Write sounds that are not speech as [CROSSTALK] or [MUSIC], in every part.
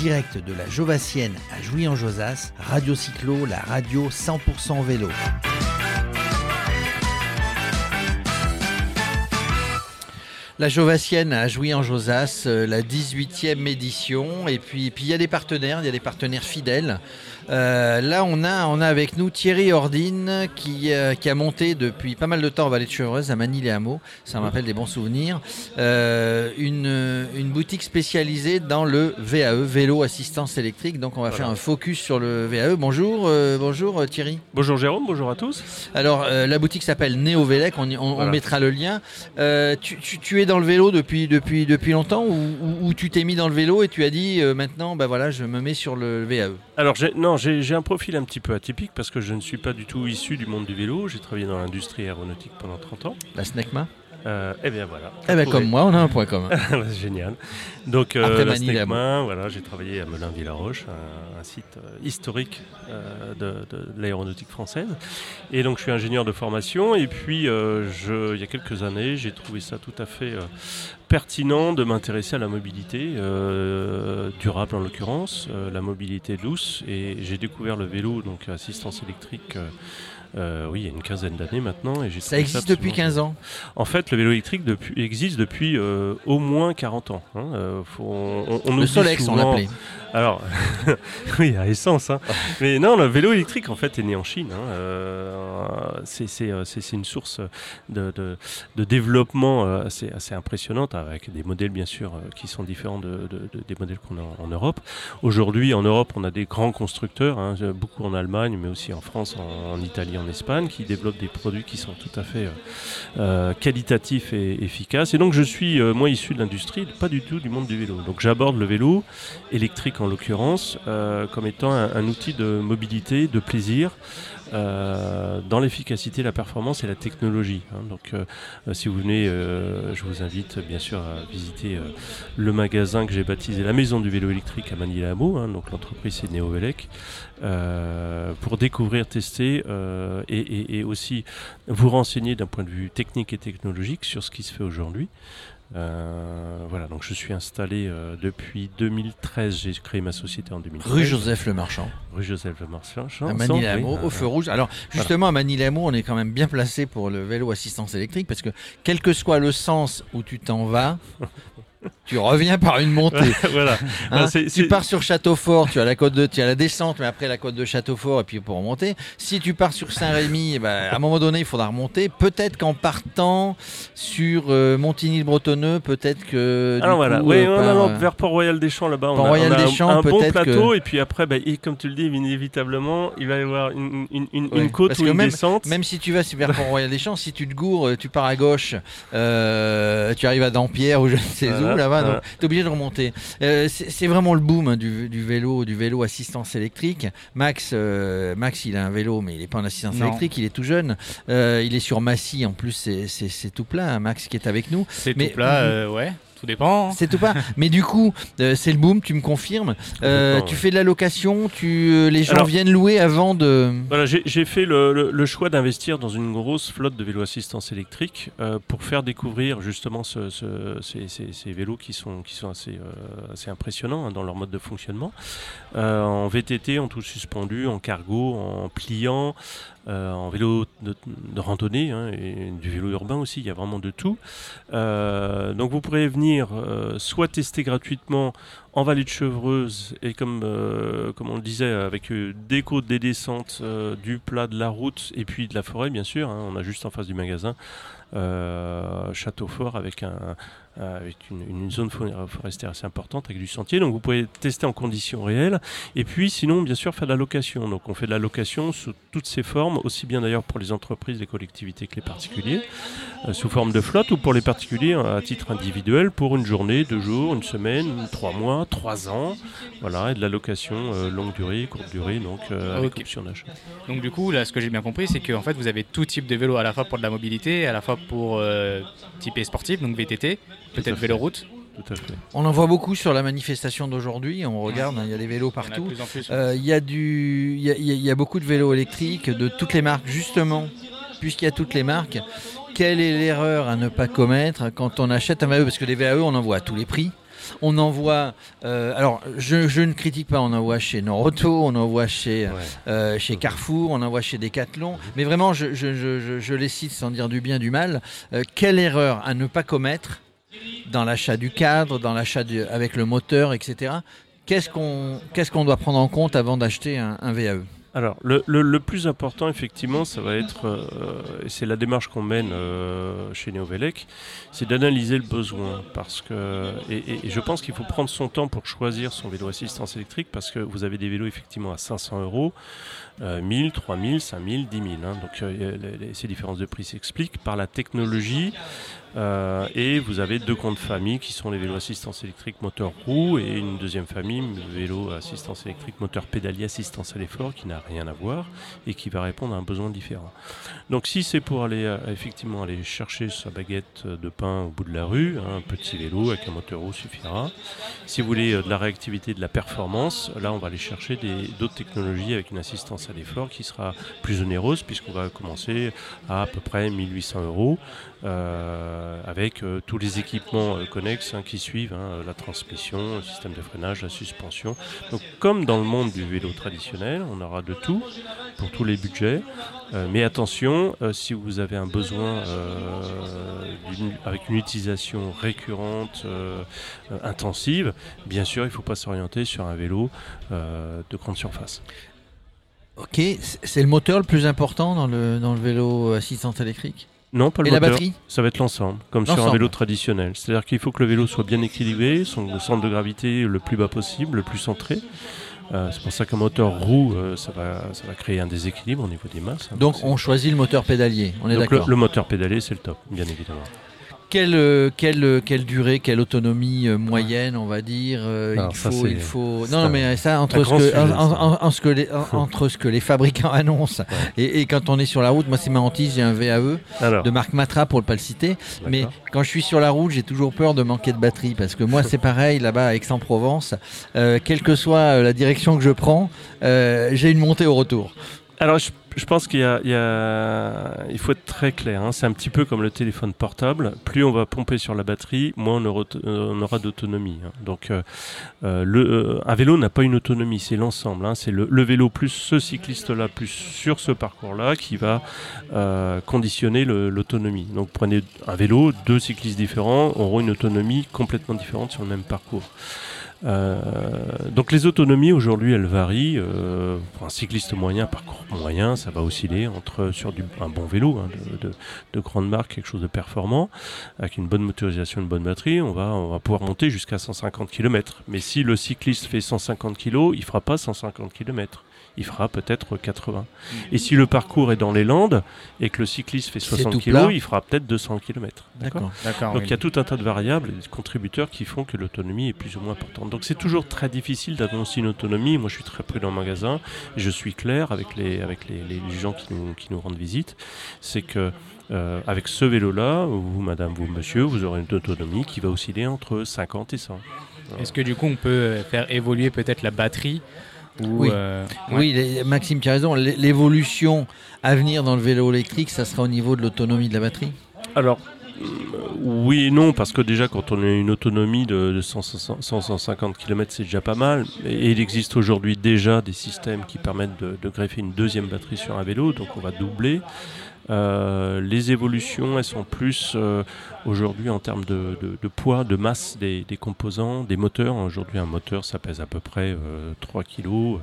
direct de la Jovassienne à Jouy-en-Josas, Radio Cyclo, la radio 100% vélo. La Jovassienne a joué en Josas, euh, la 18e édition. Et puis puis il y a des partenaires, il y a des partenaires fidèles. Euh, là, on a, on a avec nous Thierry Ordine qui, euh, qui a monté depuis pas mal de temps en Vallée de Chevreuse, à Manille et Hameaux. Ça me rappelle des bons souvenirs. Euh, une, une boutique spécialisée dans le VAE, vélo assistance électrique. Donc, on va Voilà. faire un focus sur le VAE. Bonjour, bonjour Thierry. Bonjour Jérôme, bonjour à tous. Alors, la boutique s'appelle Néo Vélec, on, mettra le lien. Tu, tu- tu es dans le vélo depuis, depuis, depuis longtemps ou, ou- ou tu t'es mis dans le vélo et tu as dit euh, maintenant, bah voilà, je me mets sur le. VAE Alors j'ai- non, j'ai j'ai un profil un petit peu atypique parce que je ne suis pas du tout issu du monde du vélo. J'ai travaillé dans l'industrie aéronautique pendant 30 ans. La SNECMA Euh, eh bien voilà. Eh ben, comme moi, on a un point commun. [LAUGHS] C'est Génial. Donc euh, Après Manille voilà, j'ai travaillé à Melun-Villaroche, un, un site euh, historique euh, de, de l'aéronautique française. Et donc je suis ingénieur de formation. Et puis euh, je, il y a quelques années, j'ai trouvé ça tout à fait pertinent de m'intéresser à la mobilité euh, durable en l'occurrence, euh, la mobilité douce. Et j'ai découvert le vélo, donc assistance électrique. Euh, oui, il y a une quinzaine d'années maintenant. Et Ça existe depuis absolument 15 ans. en fait, le vélo électrique depuis- existe depuis euh, au moins 40 ans. hein. Euh, faut- on, on- Le Solex, on l'appelait. Alors, [LAUGHS] oui, à essence. hein. Mais non, le vélo électrique, en fait, est né en Chine. hein. Euh, c'est- une source de, de- de développement assez, assez impressionnante, avec des modèles, bien sûr, qui sont différents de, de- de- des modèles qu'on a en, en Europe. Aujourd'hui, en Europe, on a des grands constructeurs, hein, beaucoup en Allemagne, mais aussi en France, en, en Italie, en Espagne, qui développent des produits qui sont tout à fait euh, euh, qualitatifs et efficaces. Et donc, je suis, euh, moi, issu de l'industrie, pas du tout du monde du vélo. Donc, j'aborde le vélo électrique en l'occurrence, comme étant un outil de mobilité, de plaisir, euh, dans l'efficacité, la performance et la technologie. hein. Donc, euh, euh, si vous venez, euh, je vous invite bien sûr à visiter euh, le magasin que j'ai baptisé la Maison du vélo électrique à Manille-Hameau. hein. donc, l'entreprise c'est Néovelec. euh, pour découvrir, tester et, et- et aussi vous renseigner d'un point de vue technique et technologique sur ce qui se fait aujourd'hui. Euh, voilà, donc je suis installé euh, depuis 2013. J'ai créé ma société en 2013. Rue Joseph Le Marchand, Rue Joseph Le Marchand. à oui. au feu rouge. Alors, justement, à Manille-Hameau, on est quand même bien placé pour le vélo assistance électrique parce que quel que soit le sens où tu t'en vas, [LAUGHS] tu reviens par une montée. [LAUGHS] voilà. Hein, c'est- tu pars sur Châteaufort, tu as la côte de, tu as la descente, mais après la côte de Châteaufort et puis pour remonter. Si tu pars sur Saint-Rémy, eh ben, à un moment donné, il faudra remonter. Peut-être qu'en partant sur euh, Montigny-le-Bretonneux, peut-être que. Alors voilà, coup, oui, euh, non, non, euh, vers Port-Royal-des-Champs là-bas, on a, Port-Royal on a des un- Champs, un, bon peut-être plateau, que- et puis après, bah, et comme tu le dis, inévitablement, il va y avoir une, une, une, Ouais, une côte parce ou une même- descente. Même si tu vas vers Port-Royal-des-Champs, si tu te gourres, tu pars à gauche, euh, tu arrives à Dampierre ou je ne sais Voilà, là-bas, voilà. donc tu es obligé de remonter. Euh, c'est vraiment le boom hein, du, du vélo, du vélo assistance électrique. Max, euh, Max, il a un vélo, mais il n'est pas en assistance Non. électrique, il est tout jeune. Euh, il est sur Massy, en plus, c'est- tout plein. hein, Max qui est avec nous. C'est tout plat, euh, ouais, tout dépend. hein. C'est tout pas. Mais du coup, euh, c'est le boom, tu me confirmes. Euh, tu ouais. fais de la location, tu, euh, les gens Alors- viennent louer avant de. Voilà, j'ai j'ai fait le, le- le choix d'investir dans une grosse flotte de vélos assistance électrique euh, pour faire découvrir justement ce- ce- ces, ces- ces vélos qui sont, qui sont assez, euh, assez impressionnants hein, dans leur mode de fonctionnement. Euh, en VTT, en tout suspendu, en cargo, en pliant, euh, en vélo de, randonnée hein, et du vélo urbain aussi, il y a vraiment de tout. Euh, donc vous pourrez venir euh, soit tester gratuitement en vallée de Chevreuse et comme, comme on le disait avec des côtes, des descentes, du plat, de la route et puis de la forêt bien sûr. hein. on a juste en face du magasin euh, Château Fort avec, un, avec une, une zone for- forestière assez importante avec du sentier. Donc vous pouvez tester en conditions réelles et puis sinon bien sûr faire de la location. Donc on fait de la location sous toutes ses formes, aussi bien d'ailleurs pour les entreprises, les collectivités que les particuliers, euh, sous forme de flotte ou pour les particuliers euh, à titre individuel pour une journée, deux jours, une semaine, trois mois, trois ans. Voilà, et de la location euh, longue durée, courte durée, donc euh, avec Ok. option d'achat. Donc du coup, là, ce que j'ai bien compris, c'est que en fait, vous avez tout type de vélo, à la fois pour de la mobilité, à la fois pour euh, type sportif, donc VTT, peut-être véloroute. Tout à fait. On en voit beaucoup sur la manifestation d'aujourd'hui. On regarde, hein, il y a des vélos Il y partout. Euh, Il y, a du- il y, a, il y a- il y a beaucoup de vélos électriques de toutes les marques, justement, puisqu'il y a toutes les marques. Quelle est l'erreur à ne pas commettre quand on achète un VAE Parce que les VAE, on en voit à tous les prix. On en voit. euh, alors, je, je ne critique pas. On en voit chez Noroto, on en voit chez, Ouais. euh, chez Carrefour, on en voit chez Decathlon. Mais vraiment, je, je- je- je- je les cite sans dire du bien, du mal. Euh, quelle erreur à ne pas commettre dans l'achat du cadre, dans l'achat avec le moteur, etc. Qu'est-ce qu'on doit prendre en compte avant d'acheter un VAE Alors, le, le- plus important, effectivement, ça va être, euh, et c'est la démarche qu'on mène euh, chez Neovelec, c'est d'analyser le besoin. Parce que, et, je pense qu'il faut prendre son temps pour choisir son vélo assistance électrique, parce que vous avez des vélos, effectivement, à 500 euros, euh, 1000, 3000, 5000, 10 000. hein. donc, euh, ces différences de prix s'expliquent par la technologie. et vous avez deux comptes famille qui sont les vélos assistance électrique moteur roue et une deuxième famille, vélo assistance électrique moteur pédalier assistance à l'effort qui n'a rien à voir et qui va répondre à un besoin différent. Donc si c'est pour aller euh, effectivement aller chercher sa baguette de pain au bout de la rue, hein, un petit vélo avec un moteur suffira. Si vous voulez euh, de la réactivité, de la performance, là on va aller chercher d'autres technologies avec une assistance à l'effort qui sera plus onéreuse puisqu'on va commencer à à peu près 1800 euros euh, avec tous les équipements euh, connexes hein, qui suivent, hein, la transmission, le système de freinage, la suspension. Donc comme dans le monde du vélo traditionnel, on aura tout pour tous les budgets. Euh, mais attention, euh, si vous avez un besoin euh, avec une utilisation récurrente, intensive, bien sûr, il ne faut pas s'orienter sur un vélo de grande surface. Ok, c'est le moteur le plus important dans le, dans le vélo assistance électrique? Non, pas le Et la moteur. batterie? Ça va être l'ensemble, comme sur un vélo traditionnel. C'est-à-dire qu'il faut que le vélo soit bien équilibré, son centre de gravité le plus bas possible, le plus centré. Euh, c'est pour ça qu'un moteur roue, euh, ça, va, ça va créer un déséquilibre au niveau des masses. hein. Donc on choisit le moteur pédalier, on est Donc le, d'accord. le moteur pédalé, c'est le top, bien évidemment. Quelle, euh, quelle, euh, quelle durée, quelle autonomie euh, moyenne, on va dire Alors il, faut, il faut. Non, un- mais ça, entre ce, que, sujet, en- ça. en- en- ce que les, en- [LAUGHS] entre ce que les fabricants annoncent et, et quand on est sur la route, moi c'est ma hantise, j'ai un VAE Alors, de marque Matra pour ne pas le citer, mais quand je suis sur la route, j'ai toujours peur de manquer de batterie parce que moi c'est [LAUGHS] pareil là-bas à Aix-en-Provence, euh, quelle que soit la direction que je prends, euh, j'ai une montée au retour. Alors, je, je pense qu'il y a, il faut être très clair. hein. C'est un petit peu comme le téléphone portable. Plus on va pomper sur la batterie, moins on aura, on aura d'autonomie. hein. Donc, euh, euh, euh, un vélo n'a pas une autonomie, c'est l'ensemble. hein. C'est le, vélo plus ce cycliste-là, plus sur ce parcours-là, qui va conditionner l'autonomie. Donc, prenez un vélo, deux cyclistes différents auront une autonomie complètement différente sur le même parcours. Euh, donc les autonomies aujourd'hui elles varient. Euh, pour un cycliste moyen, parcours moyen, ça va osciller entre sur du, un bon vélo hein, de, de- de grande marque, quelque chose de performant, avec une bonne motorisation, une bonne batterie, on va, pouvoir monter jusqu'à 150 km. Mais si le cycliste fait 150 kg, il fera pas 150 km. Il fera peut-être 80. Et si le parcours est dans les Landes et que le cycliste fait C'est 60 tout kg, il fera peut-être 200 km. D'accord. Donc oui. il y a tout un tas de variables et de contributeurs qui font que l'autonomie est plus ou moins importante. Donc c'est toujours très difficile d'annoncer une autonomie. Moi je suis très prudent en magasin. Je suis clair avec les, avec les, les gens qui nous, qui nous rendent visite. C'est que euh, avec ce vélo-là, vous madame, vous monsieur, vous aurez une autonomie qui va osciller entre 50 et 100. Est-ce que du coup on peut faire évoluer peut-être la batterie ou, Oui. euh, ouais. Oui, les- Maxime, tu as raison. L'é- L'évolution à venir dans le vélo électrique, ça sera au niveau de l'autonomie de la batterie? Alors, euh, oui et non, parce que déjà, quand on a une autonomie de, de 100, 100, 150 km, c'est déjà pas mal. Et il existe aujourd'hui déjà des systèmes qui permettent de, de greffer une deuxième batterie sur un vélo, donc on va doubler. Euh, les évolutions, elles sont plus euh, aujourd'hui en termes de, de- de poids, de masse des, des composants, des moteurs. Aujourd'hui, un moteur, ça pèse à peu près euh, 3 kg,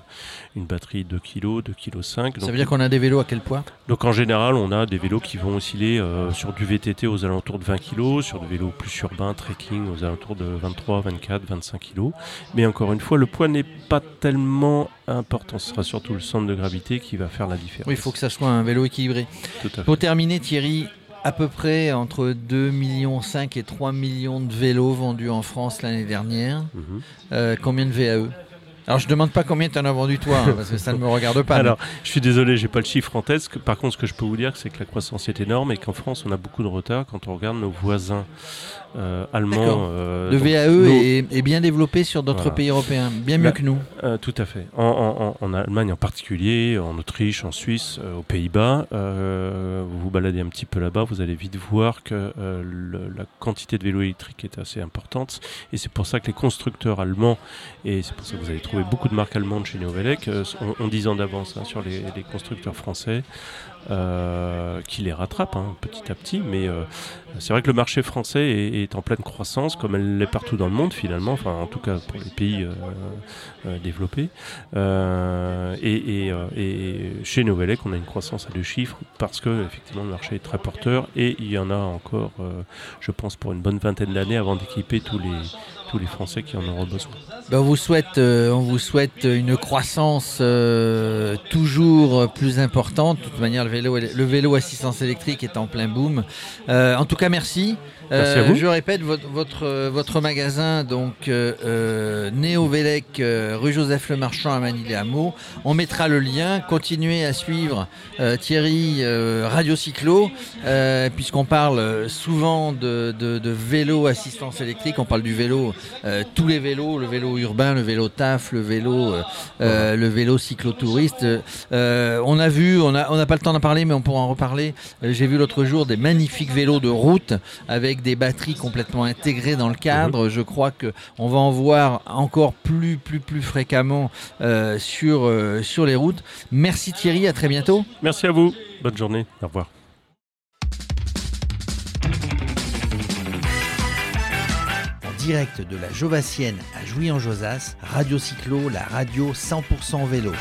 une batterie 2 kg, 2 kg 5. ça veut dire qu'on a des vélos à quel poids? Donc en général, on a des vélos qui vont osciller euh, sur du VTT aux alentours de 20 kg, sur des vélos plus urbains, trekking aux alentours de 23, 24, 25 kg. Mais encore une fois, le poids n'est pas tellement important. Ce sera surtout le centre de gravité qui va faire la différence. Oui, il faut que ça soit un vélo équilibré. Tout à fait. Pour terminer, Thierry, à peu près entre 2,5 millions et 3 millions de vélos vendus en France l'année dernière. Mhm. Euh, combien de VAE Alors je demande pas combien tu en as vendu toi, hein, parce que ça ne me regarde pas. Alors, je suis désolé, j'ai pas le chiffre en tête. Par contre, ce que je peux vous dire, c'est que la croissance est énorme et qu'en France, on a beaucoup de retard quand on regarde nos voisins euh, allemands. Euh, le VAE est, bien développé sur d'autres pays européens, bien mieux que nous. Euh, tout à fait. En, Allemagne en particulier, en Autriche, en Suisse, aux Pays-Bas, vous vous baladez un petit peu là-bas, vous allez vite voir que la quantité de vélos électriques est assez importante. Et c'est pour ça que les constructeurs allemands, et c'est pour ça que vous allez trouver beaucoup de marques allemandes chez Neovelec, ont, 10 ans d'avance hein, sur les, constructeurs français. qui les rattrapent hein, petit à petit, mais c'est vrai que le marché français est, en pleine croissance, comme elle l'est partout dans le monde finalement, enfin en tout cas pour les pays euh, euh, développés. Euh, et, chez Novelec, on a une croissance à deux chiffres parce que effectivement le marché est très porteur et il y en a encore, je pense, pour une bonne vingtaine d'années avant d'équiper tous les tous les Français qui en auront besoin. Ben, on, vous souhaite, on vous souhaite une croissance toujours plus importante. De toute manière, le vélo, le vélo assistance électrique est en plein boom. en tout cas, merci. Euh, je répète, votre, votre, euh, votre magasin, donc euh, euh Néo Vélec, rue Joseph Le Marchand à Manille Hameau. On mettra le lien. Continuez à suivre Thierry Radio Cyclo, puisqu'on parle souvent de, de, vélo assistance électrique. On parle du vélo, tous les vélos, le vélo urbain, le vélo taf, le vélo, le vélo cyclotouriste. on a vu, on n'a pas le temps d'en parler, mais on pourra en reparler. J'ai vu l'autre jour des magnifiques vélos de route avec des batteries complètement intégrées dans le cadre. Je crois que on va en voir encore plus, plus, plus fréquemment euh, euh, sur les routes. Merci Thierry, à très bientôt. Merci à vous. Bonne journée. Au revoir. Direct de la Jovassienne à Jouy-en-Josas, Radio Cyclo, la radio 100% vélo.